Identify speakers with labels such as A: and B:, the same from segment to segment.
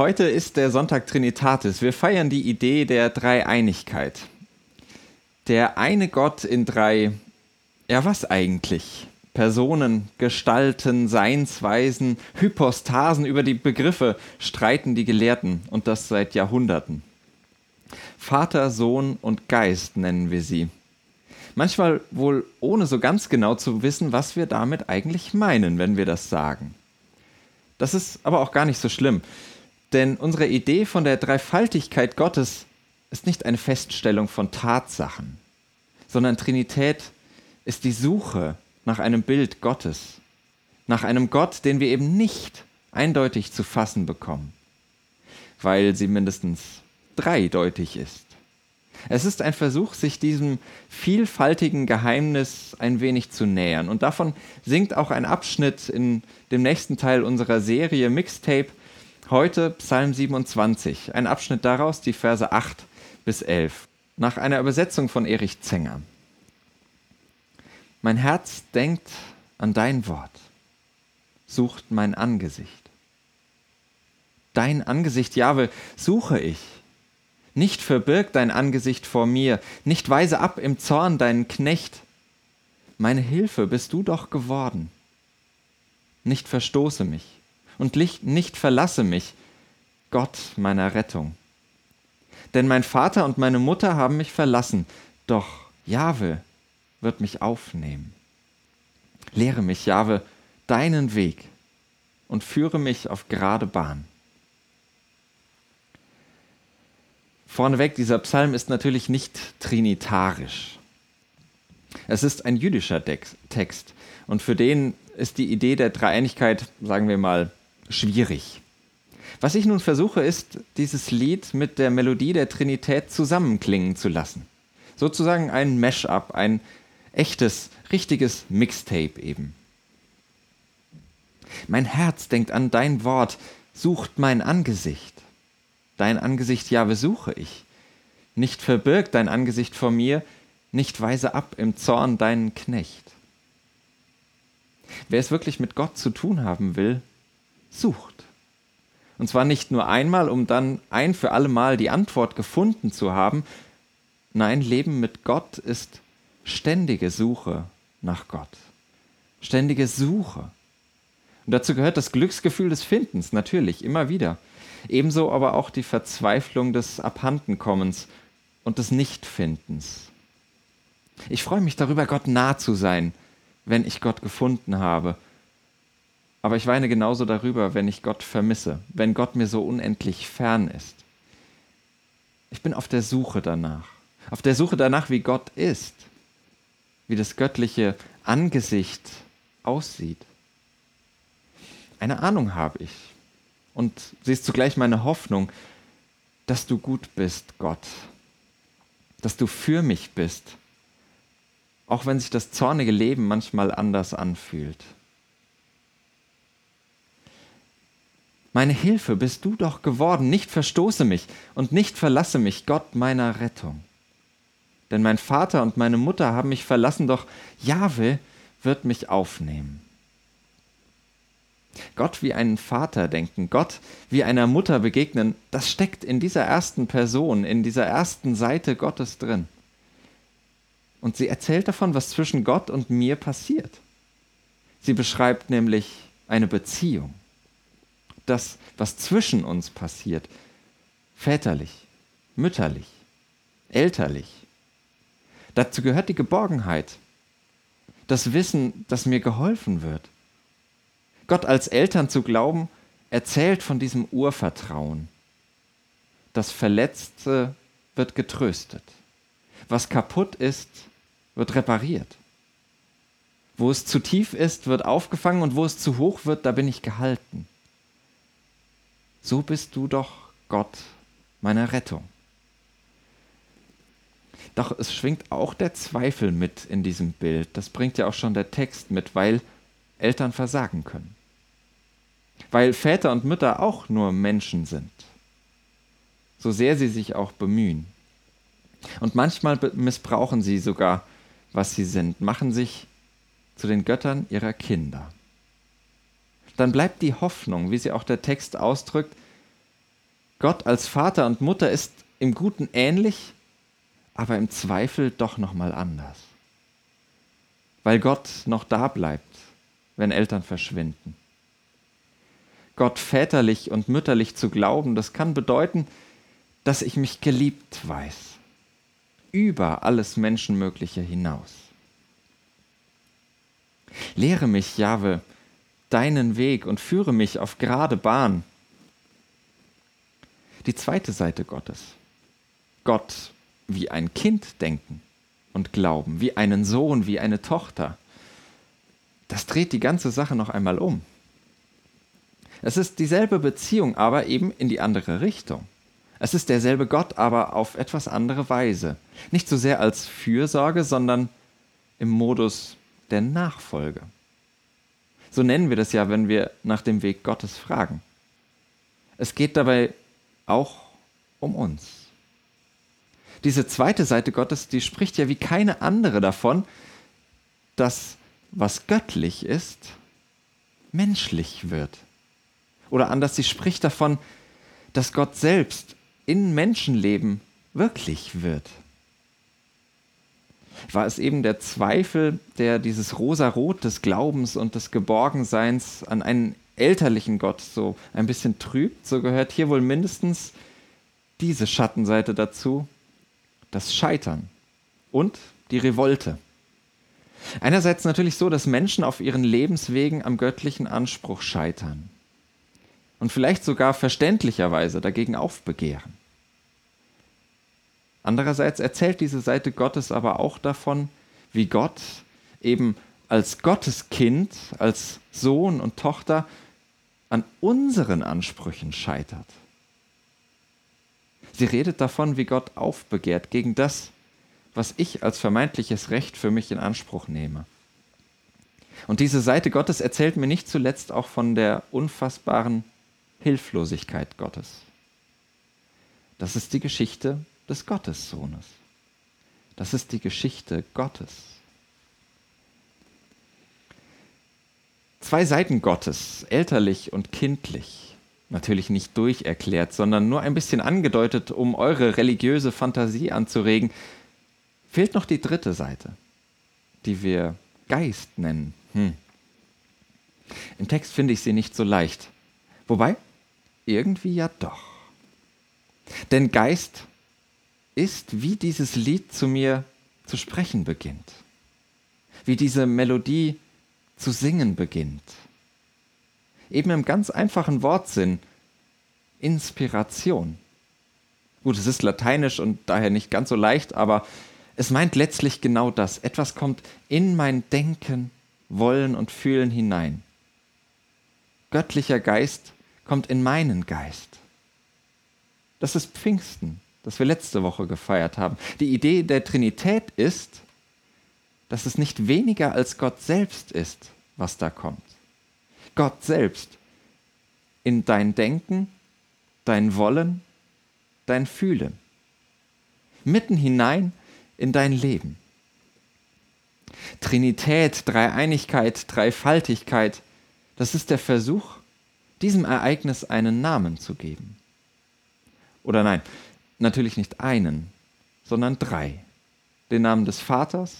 A: Heute ist der Sonntag Trinitatis. Wir feiern die Idee der Dreieinigkeit. Der eine Gott in drei, ja was eigentlich? Personen, Gestalten, Seinsweisen, Hypostasen über die Begriffe streiten die Gelehrten und das seit Jahrhunderten. Vater, Sohn und Geist nennen wir sie. Manchmal wohl ohne so ganz genau zu wissen, was wir damit eigentlich meinen, wenn wir das sagen. Das ist aber auch gar nicht so schlimm. Denn unsere Idee von der Dreifaltigkeit Gottes ist nicht eine Feststellung von Tatsachen, sondern Trinität ist die Suche nach einem Bild Gottes, nach einem Gott, den wir eben nicht eindeutig zu fassen bekommen, weil sie mindestens dreideutig ist. Es ist ein Versuch, sich diesem vielfaltigen Geheimnis ein wenig zu nähern. Und davon singt auch ein Abschnitt in dem nächsten Teil unserer Serie Mixtape Heute Psalm 27, ein Abschnitt daraus, die Verse 8 bis 11, nach einer Übersetzung von Erich Zenger. Mein Herz denkt an dein Wort, sucht mein Angesicht. Dein Angesicht, Jahwe, suche ich. Nicht verbirg dein Angesicht vor mir, nicht weise ab im Zorn deinen Knecht. Meine Hilfe bist du doch geworden. Nicht verstoße mich und nicht verlasse mich, Gott meiner Rettung. Denn mein Vater und meine Mutter haben mich verlassen, doch Jahwe wird mich aufnehmen. Lehre mich, Jahwe, deinen Weg und führe mich auf gerade Bahn. Vorneweg, dieser Psalm ist natürlich nicht trinitarisch. Es ist ein jüdischer Text und für den ist die Idee der Dreieinigkeit, sagen wir mal, schwierig. Was ich nun versuche, ist, dieses Lied mit der Melodie der Trinität zusammenklingen zu lassen. Sozusagen ein Mash-up, ein echtes, richtiges Mixtape eben. Mein Herz denkt an dein Wort, sucht mein Angesicht. Dein Angesicht, ja, besuche ich. Nicht verbirgt dein Angesicht vor mir, nicht weise ab im Zorn deinen Knecht. Wer es wirklich mit Gott zu tun haben will, sucht. Und zwar nicht nur einmal, um dann ein für alle Mal die Antwort gefunden zu haben. Nein, Leben mit Gott ist ständige Suche nach Gott. Ständige Suche. Und dazu gehört das Glücksgefühl des Findens, natürlich, immer wieder. Ebenso aber auch die Verzweiflung des Abhandenkommens und des Nichtfindens. Ich freue mich darüber, Gott nah zu sein, wenn ich Gott gefunden habe aber ich weine genauso darüber, wenn ich Gott vermisse, wenn Gott mir so unendlich fern ist. Ich bin auf der Suche danach, auf der Suche danach, wie Gott ist, wie das göttliche Angesicht aussieht. Eine Ahnung habe ich und sie ist zugleich meine Hoffnung, dass du gut bist, Gott, dass du für mich bist, auch wenn sich das zornige Leben manchmal anders anfühlt. Meine Hilfe bist du doch geworden, nicht verstoße mich und nicht verlasse mich, Gott meiner Rettung. Denn mein Vater und meine Mutter haben mich verlassen, doch Jahwe wird mich aufnehmen. Gott wie einen Vater denken, Gott wie einer Mutter begegnen, das steckt in dieser ersten Person, in dieser ersten Seite Gottes drin. Und sie erzählt davon, was zwischen Gott und mir passiert. Sie beschreibt nämlich eine Beziehung das, was zwischen uns passiert, väterlich, mütterlich, elterlich. Dazu gehört die Geborgenheit, das Wissen, dass mir geholfen wird. Gott als Eltern zu glauben, erzählt von diesem Urvertrauen. Das Verletzte wird getröstet. Was kaputt ist, wird repariert. Wo es zu tief ist, wird aufgefangen und wo es zu hoch wird, da bin ich gehalten. So bist du doch Gott meiner Rettung. Doch es schwingt auch der Zweifel mit in diesem Bild. Das bringt ja auch schon der Text mit, weil Eltern versagen können. Weil Väter und Mütter auch nur Menschen sind. So sehr sie sich auch bemühen. Und manchmal missbrauchen sie sogar, was sie sind, machen sich zu den Göttern ihrer Kinder. Dann bleibt die Hoffnung, wie sie auch der Text ausdrückt, Gott als Vater und Mutter ist im Guten ähnlich, aber im Zweifel doch noch mal anders. Weil Gott noch da bleibt, wenn Eltern verschwinden. Gott väterlich und mütterlich zu glauben, das kann bedeuten, dass ich mich geliebt weiß, über alles Menschenmögliche hinaus. Lehre mich, Jahwe, deinen Weg und führe mich auf gerade Bahn. Die zweite Seite Gottes. Gott wie ein Kind denken und glauben, wie einen Sohn, wie eine Tochter. Das dreht die ganze Sache noch einmal um. Es ist dieselbe Beziehung, aber eben in die andere Richtung. Es ist derselbe Gott, aber auf etwas andere Weise. Nicht so sehr als Fürsorge, sondern im Modus der Nachfolge. So nennen wir das ja, wenn wir nach dem Weg Gottes fragen. Es geht dabei auch um uns. Diese zweite Seite Gottes, die spricht ja wie keine andere davon, dass was göttlich ist, menschlich wird. Oder anders, sie spricht davon, dass Gott selbst in Menschenleben wirklich wird. War es eben der Zweifel, der dieses Rosarot des Glaubens und des Geborgenseins an einen elterlichen Gott so ein bisschen trübt, so gehört hier wohl mindestens diese Schattenseite dazu, das Scheitern und die Revolte. Einerseits natürlich so, dass Menschen auf ihren Lebenswegen am göttlichen Anspruch scheitern und vielleicht sogar verständlicherweise dagegen aufbegehren. Andererseits erzählt diese Seite Gottes aber auch davon, wie Gott eben als Gotteskind, als Sohn und Tochter an unseren Ansprüchen scheitert. Sie redet davon, wie Gott aufbegehrt gegen das, was ich als vermeintliches Recht für mich in Anspruch nehme. Und diese Seite Gottes erzählt mir nicht zuletzt auch von der unfassbaren Hilflosigkeit Gottes. Das ist die Geschichte des Gottessohnes. Das ist die Geschichte Gottes. Zwei Seiten Gottes, elterlich und kindlich, natürlich nicht durcherklärt, sondern nur ein bisschen angedeutet, um eure religiöse Fantasie anzuregen, fehlt noch die dritte Seite, die wir Geist nennen. Hm. Im Text finde ich sie nicht so leicht. Wobei, irgendwie ja doch. Denn Geist ist, wie dieses Lied zu mir zu sprechen beginnt, wie diese Melodie zu singen beginnt. Eben im ganz einfachen Wortsinn Inspiration. Gut, es ist lateinisch und daher nicht ganz so leicht, aber es meint letztlich genau das. Etwas kommt in mein Denken, Wollen und Fühlen hinein. Göttlicher Geist kommt in meinen Geist. Das ist Pfingsten das wir letzte Woche gefeiert haben. Die Idee der Trinität ist, dass es nicht weniger als Gott selbst ist, was da kommt. Gott selbst in dein Denken, dein Wollen, dein Fühlen. Mitten hinein in dein Leben. Trinität, Dreieinigkeit, Dreifaltigkeit, das ist der Versuch, diesem Ereignis einen Namen zu geben. Oder nein, natürlich nicht einen, sondern drei. Den Namen des Vaters,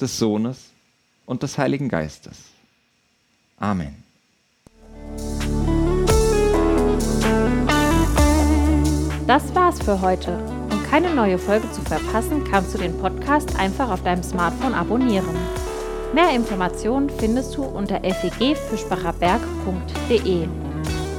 A: des Sohnes und des Heiligen Geistes. Amen.
B: Das war's für heute. Um keine neue Folge zu verpassen, kannst du den Podcast einfach auf deinem Smartphone abonnieren. Mehr Informationen findest du unter fegfischbacherberg.de.